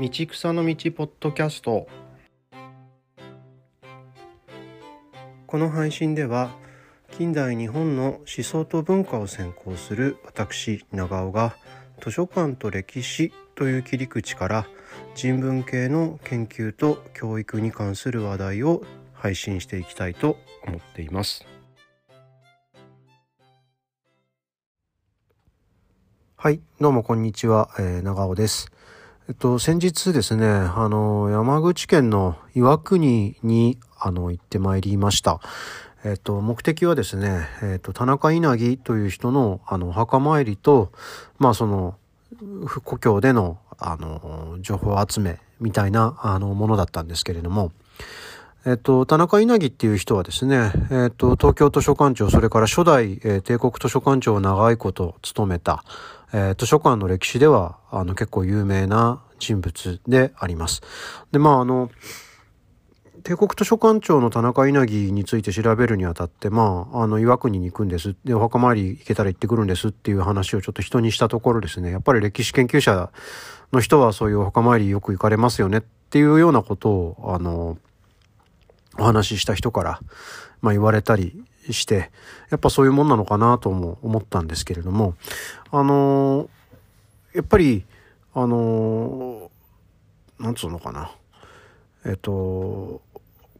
道草の道ポッドキャストこの配信では近代日本の思想と文化を専攻する私長尾が図書館と歴史という切り口から人文系の研究と教育に関する話題を配信していきたいと思っています。はい、どうもこんにちは、えー、長尾です。えっと、先日ですね、あの、山口県の岩国に、あの、行ってまいりました。えっと、目的はですね、えっと、田中稲城という人の、あの、お墓参りと、まあ、その、故郷での、あの、情報集めみたいな、あの、ものだったんですけれども、えっと、田中稲城っていう人はですね、えっと、東京図書館長、それから初代、えー、帝国図書館長を長いこと務めた、えー、図書館の歴史では、あの、結構有名な人物であります。で、まあ、あの、帝国図書館長の田中稲城について調べるにあたって、まあ、あの、岩国に行くんです。で、お墓参り行けたら行ってくるんですっていう話をちょっと人にしたところですね、やっぱり歴史研究者の人はそういうお墓参りよく行かれますよねっていうようなことを、あの、お話しした人から、まあ言われたりして、やっぱそういうもんなのかなとも思ったんですけれども、あのー、やっぱり、あのー、なんつうのかな。えっと、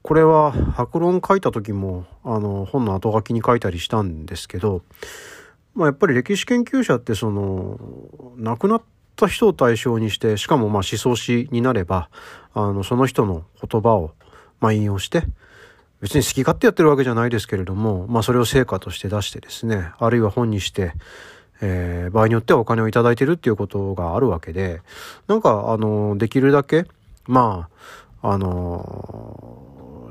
これは白論書いた時も、あの、本の後書きに書いたりしたんですけど、まあやっぱり歴史研究者ってその、亡くなった人を対象にして、しかもまあ思想史になれば、あの、その人の言葉を、まあ引用して、別に好き勝手やってるわけじゃないですけれども、まあそれを成果として出してですね、あるいは本にして、えー、場合によってはお金をいただいてるっていうことがあるわけで、なんか、あの、できるだけ、まあ、あの、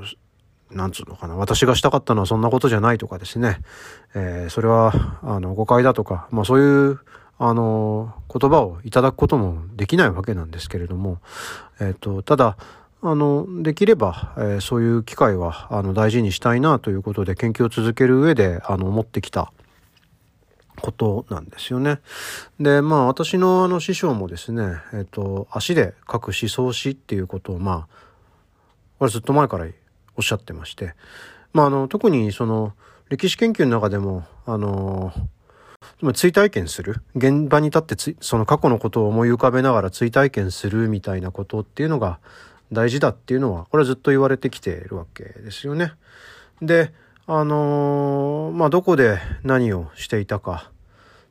なんつうのかな、私がしたかったのはそんなことじゃないとかですね、えー、それは、あの、誤解だとか、まあそういう、あの、言葉をいただくこともできないわけなんですけれども、えっ、ー、と、ただ、あの、できれば、えー、そういう機会は、あの、大事にしたいなということで研究を続ける上で、あの、思ってきたことなんですよね。で、まあ、私のあの、師匠もですね、えっ、ー、と、足で書く思想史っていうことを、まあ、これずっと前からおっしゃってまして、まあ、あの、特にその、歴史研究の中でも、あの、追体験する現場に立ってその過去のことを思い浮かべながら追体験するみたいなことっていうのが大事だっていうのは、これはずっと言われてきているわけですよね。で、あのー、まあ、どこで何をしていたか、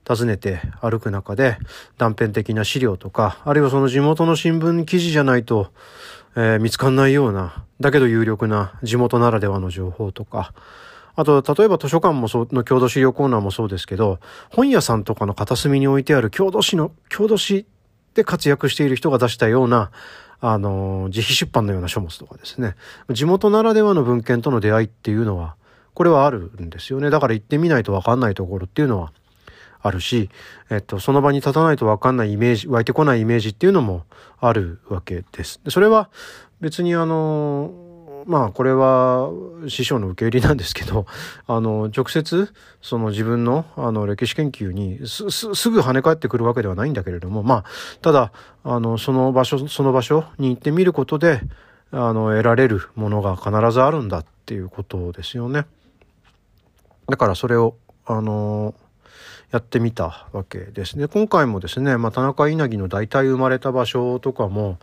訪ねて歩く中で断片的な資料とか、あるいはその地元の新聞記事じゃないと、えー、見つかんないような、だけど有力な地元ならではの情報とか、あと、例えば図書館もそう、の郷土資料コーナーもそうですけど、本屋さんとかの片隅に置いてある郷土史の、郷土史で活躍している人が出したような、あの、自費出版のような書物とかですね、地元ならではの文献との出会いっていうのは、これはあるんですよね。だから行ってみないとわかんないところっていうのはあるし、えっと、その場に立たないとわかんないイメージ、湧いてこないイメージっていうのもあるわけです。それは別にあの、まあこれは師匠の受け入れなんですけど、あの、直接その自分のあの歴史研究にすすぐ跳ね返ってくるわけではないんだけれども、まあ、ただ、あの、その場所、その場所に行ってみることで、あの、得られるものが必ずあるんだっていうことですよね。だからそれを、あの、やってみたわけですね。今回もですね、まあ、田中稲城の大体生まれた場所とかも、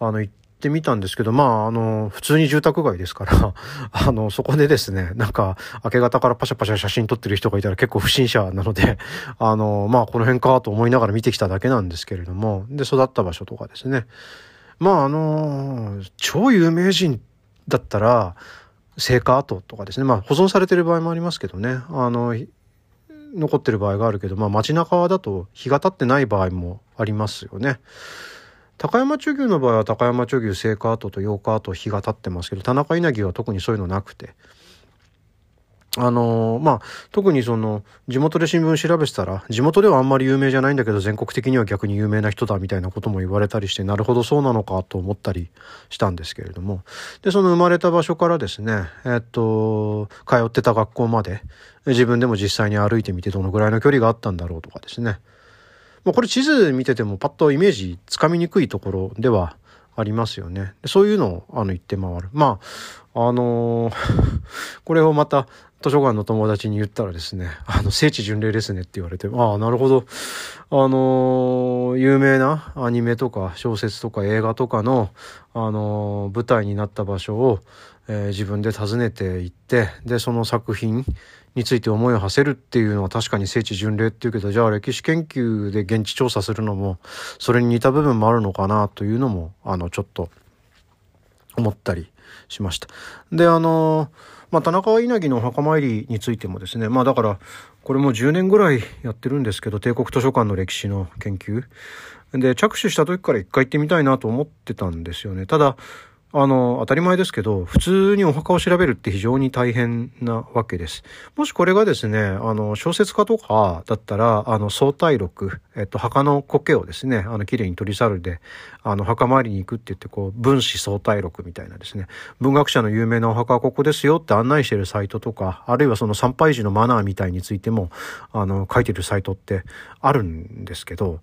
あの、行っってみたんですけど、まあ、あの、普通に住宅街ですから、あの、そこでですね、なんか、明け方からパシャパシャ写真撮ってる人がいたら結構不審者なので、あの、まあ、この辺かと思いながら見てきただけなんですけれども、で、育った場所とかですね。まあ、あの、超有名人だったら、聖火跡とかですね、まあ、保存されてる場合もありますけどね、あの、残ってる場合があるけど、まあ、街中だと日が経ってない場合もありますよね。高山茶牛の場合は高山茶牛聖火跡と8日跡日が経ってますけど田中稲城は特にそういうのなくて。あのー、まあ特にその地元で新聞調べてたら地元ではあんまり有名じゃないんだけど全国的には逆に有名な人だみたいなことも言われたりしてなるほどそうなのかと思ったりしたんですけれども。でその生まれた場所からですねえっと通ってた学校まで自分でも実際に歩いてみてどのぐらいの距離があったんだろうとかですね。まあ、これ地図見ててもパッとイメージつかみにくいところではありますよね。そういうのをあの言って回る。まあ、あのー、これをまた図書館の友達に言ったらですね、あの、聖地巡礼ですねって言われて、ああ、なるほど。あの、有名なアニメとか小説とか映画とかの、あの、舞台になった場所を、えー、自分で訪ねていって、で、その作品について思いを馳せるっていうのは確かに聖地巡礼っていうけど、じゃあ歴史研究で現地調査するのも、それに似た部分もあるのかなというのも、あの、ちょっと思ったりしました。で、あのまあ、田中稲城のお墓参りについてもですね、まあだから、これも10年ぐらいやってるんですけど、帝国図書館の歴史の研究。で、着手した時から一回行ってみたいなと思ってたんですよね。ただ、あの、当たり前ですけど、普通にお墓を調べるって非常に大変なわけです。もしこれがですね、あの、小説家とかだったら、あの、相対録、えっと、墓の苔をですね、あの、綺麗に取り去るで、あの、墓参りに行くって言って、こう、分子相対録みたいなですね、文学者の有名なお墓はここですよって案内してるサイトとか、あるいはその参拝時のマナーみたいについても、あの、書いてるサイトってあるんですけど、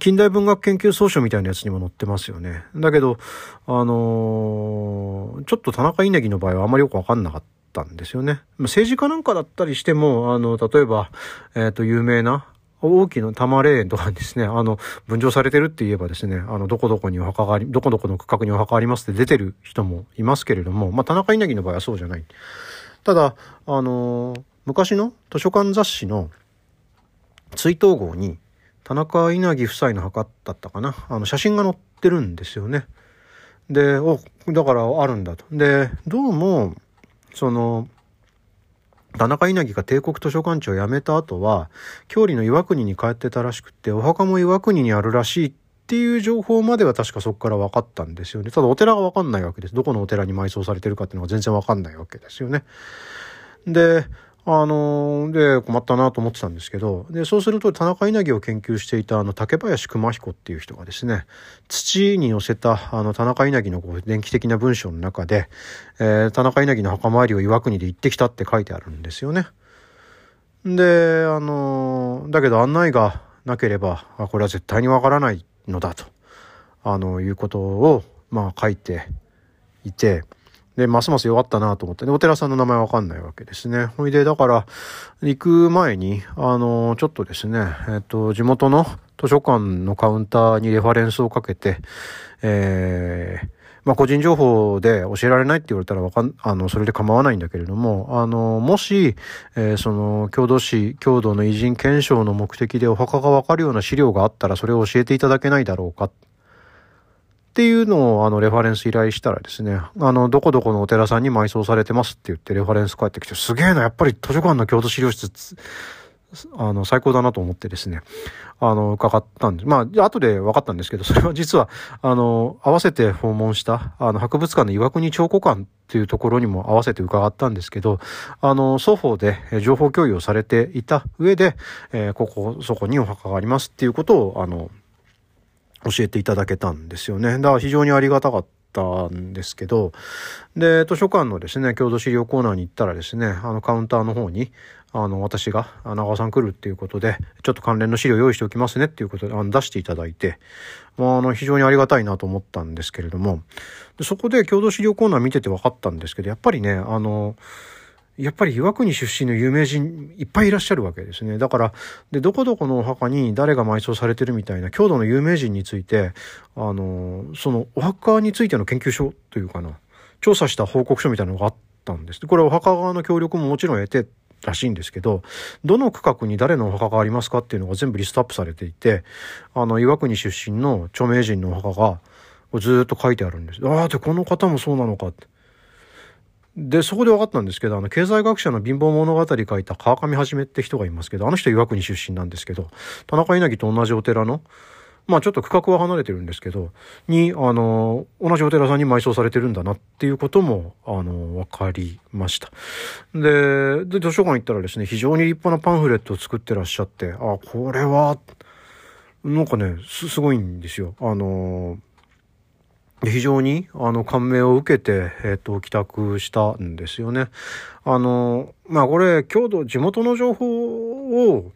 近代文学研究総書みたいなやつにも載ってますよね。だけど、あのー、ちょっと田中稲城の場合はあまりよくわかんなかったんですよね。政治家なんかだったりしても、あの、例えば、えっ、ー、と、有名な、大きな多摩霊園とかですね、あの、分譲されてるって言えばですね、あの、どこどこにお墓があり、どこどこの区画にお墓ありますって出てる人もいますけれども、まあ、田中稲城の場合はそうじゃない。ただ、あのー、昔の図書館雑誌の追悼号に、田中稲城夫妻の墓だったかな。あの、写真が載ってるんですよね。で、お、だからあるんだと。で、どうも、その、田中稲城が帝国図書館長を辞めた後は、郷里の岩国に帰ってたらしくて、お墓も岩国にあるらしいっていう情報までは確かそこから分かったんですよね。ただお寺が分かんないわけです。どこのお寺に埋葬されてるかっていうのが全然分かんないわけですよね。で、あのー、で、困ったなと思ってたんですけど、で、そうすると田中稲城を研究していたあの竹林熊彦っていう人がですね、土に寄せたあの田中稲城のこう電気的な文章の中で、えー、田中稲城の墓参りを岩国で行ってきたって書いてあるんですよね。で、あのー、だけど案内がなければ、あこれは絶対にわからないのだと、あの、いうことを、まあ書いていて、で、ますます弱ったなと思って、で、お寺さんの名前わかんないわけですね。ほいで、だから、行く前に、あの、ちょっとですね、えっと、地元の図書館のカウンターにレファレンスをかけて、えー、まあ、個人情報で教えられないって言われたらわかん、あの、それで構わないんだけれども、あの、もし、えー、その、郷土史、郷土の偉人検証の目的でお墓がわかるような資料があったら、それを教えていただけないだろうか。っていうのをあのレファレンス依頼したらですね、あの、どこどこのお寺さんに埋葬されてますって言ってレファレンス返ってきて、すげえな、やっぱり図書館の郷土資料室、あの、最高だなと思ってですね、あの、伺ったんです、まあ、後で分かったんですけど、それは実は、あの、合わせて訪問した、あの、博物館の岩国彫刻館っていうところにも合わせて伺ったんですけど、あの、双方で情報共有をされていた上で、えー、ここ、そこにお墓がありますっていうことを、あの、教えていただけたんですよね。だから非常にありがたかったんですけど、で、図書館のですね、郷土資料コーナーに行ったらですね、あのカウンターの方に、あの、私が、長尾さん来るっていうことで、ちょっと関連の資料用意しておきますねっていうことで、あの、出していただいて、まあ、あの、非常にありがたいなと思ったんですけれども、でそこで郷土資料コーナー見てて分かったんですけど、やっぱりね、あの、やっぱり岩国出身の有名人いっぱいいらっしゃるわけですね。だから、で、どこどこのお墓に誰が埋葬されてるみたいな郷土の有名人について、あの、そのお墓についての研究所というかな、調査した報告書みたいなのがあったんです。これお墓側の協力ももちろん得てらしいんですけど、どの区画に誰のお墓がありますかっていうのが全部リストアップされていて、あの、岩国出身の著名人のお墓がずっと書いてあるんです。ああ、で、この方もそうなのかって。で、そこで分かったんですけど、あの、経済学者の貧乏物語書いた川上はじめって人がいますけど、あの人岩国出身なんですけど、田中稲城と同じお寺の、まあちょっと区画は離れてるんですけど、に、あの、同じお寺さんに埋葬されてるんだなっていうことも、あの、分かりました。で、で、図書館行ったらですね、非常に立派なパンフレットを作ってらっしゃって、あ、これは、なんかね、す、すごいんですよ。あの、非常にあの感銘を受けて、えっ、と、帰宅したんですよね。あの、まあこれ、郷土、地元の情報を、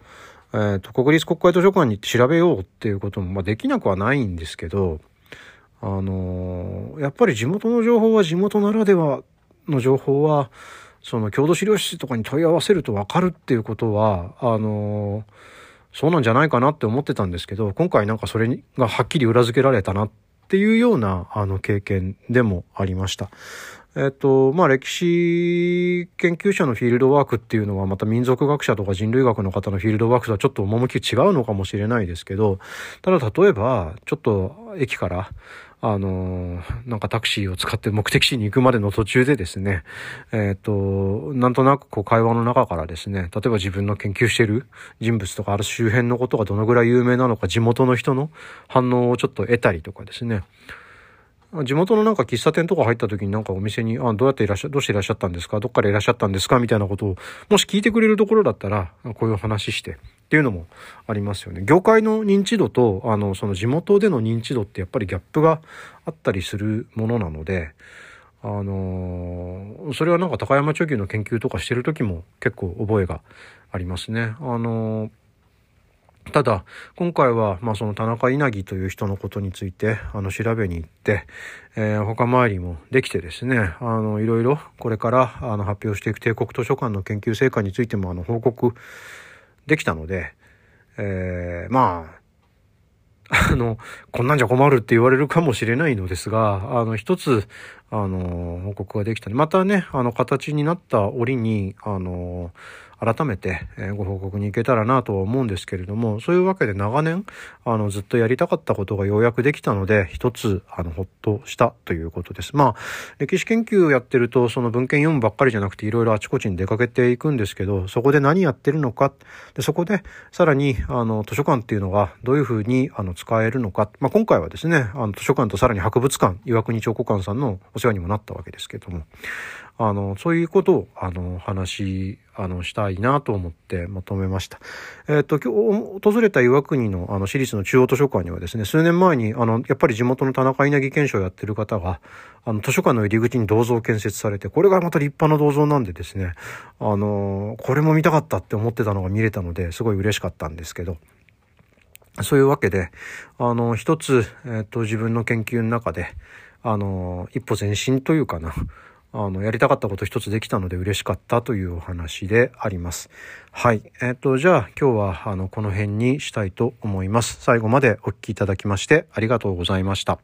えっ、ー、と、国立国会図書館に行って調べようっていうことも、まあ、できなくはないんですけど、あの、やっぱり地元の情報は地元ならではの情報は、その郷土資料室とかに問い合わせると分かるっていうことは、あの、そうなんじゃないかなって思ってたんですけど、今回なんかそれがはっきり裏付けられたなってっていうような、あの、経験でもありました。えっと、まあ、歴史研究者のフィールドワークっていうのはまた民族学者とか人類学の方のフィールドワークとはちょっと趣違うのかもしれないですけど、ただ例えば、ちょっと駅から、あのなんかタクシーを使って目的地に行くまでの途中でですね、えっ、と、なんとなくこう会話の中からですね、例えば自分の研究してる人物とかある周辺のことがどのぐらい有名なのか、地元の人の反応をちょっと得たりとかですね、地元のなんか喫茶店とか入った時になんかお店に、あ、どうやっていらっしゃ、どうしていらっしゃったんですか？どっからいらっしゃったんですか？みたいなことを、もし聞いてくれるところだったら、こういう話してっていうのもありますよね。業界の認知度と、あの、その地元での認知度ってやっぱりギャップがあったりするものなので、あのそれはなんか高山貯金の研究とかしてる時も結構覚えがありますね。あのただ、今回は、まあ、その田中稲城という人のことについて、あの、調べに行って、えー、他回りもできてですね、あの、いろいろ、これから、あの、発表していく帝国図書館の研究成果についても、あの、報告できたので、えー、まあ、あの、こんなんじゃ困るって言われるかもしれないのですが、あの、一つ、あの、報告ができた。またね、あの、形になった折に、あの、改めてご報告に行けたらなとは思うんですけれども、そういうわけで長年、あの、ずっとやりたかったことがようやくできたので、一つ、あの、ほっとしたということです。まあ、歴史研究をやってると、その文献読むばっかりじゃなくて、いろいろあちこちに出かけていくんですけど、そこで何やってるのか、でそこで、さらに、あの、図書館っていうのがどういうふうに、あの、使えるのか、まあ、今回はですね、あの、図書館とさらに博物館、岩国彫刻館さんのお世話にもなったわけですけども、あの、そういうことを、あの、話、あの、したいなと思ってまとめました。えっ、ー、と、今日、訪れた岩国の、あの、私立の中央図書館にはですね、数年前に、あの、やっぱり地元の田中稲城検証をやってる方が、あの、図書館の入り口に銅像を建設されて、これがまた立派な銅像なんでですね、あの、これも見たかったって思ってたのが見れたので、すごい嬉しかったんですけど、そういうわけで、あの、一つ、えっ、ー、と、自分の研究の中で、あの、一歩前進というかな、あの、やりたかったこと一つできたので嬉しかったというお話であります。はい。えっ、ー、と、じゃあ今日は、あの、この辺にしたいと思います。最後までお聴きいただきましてありがとうございました。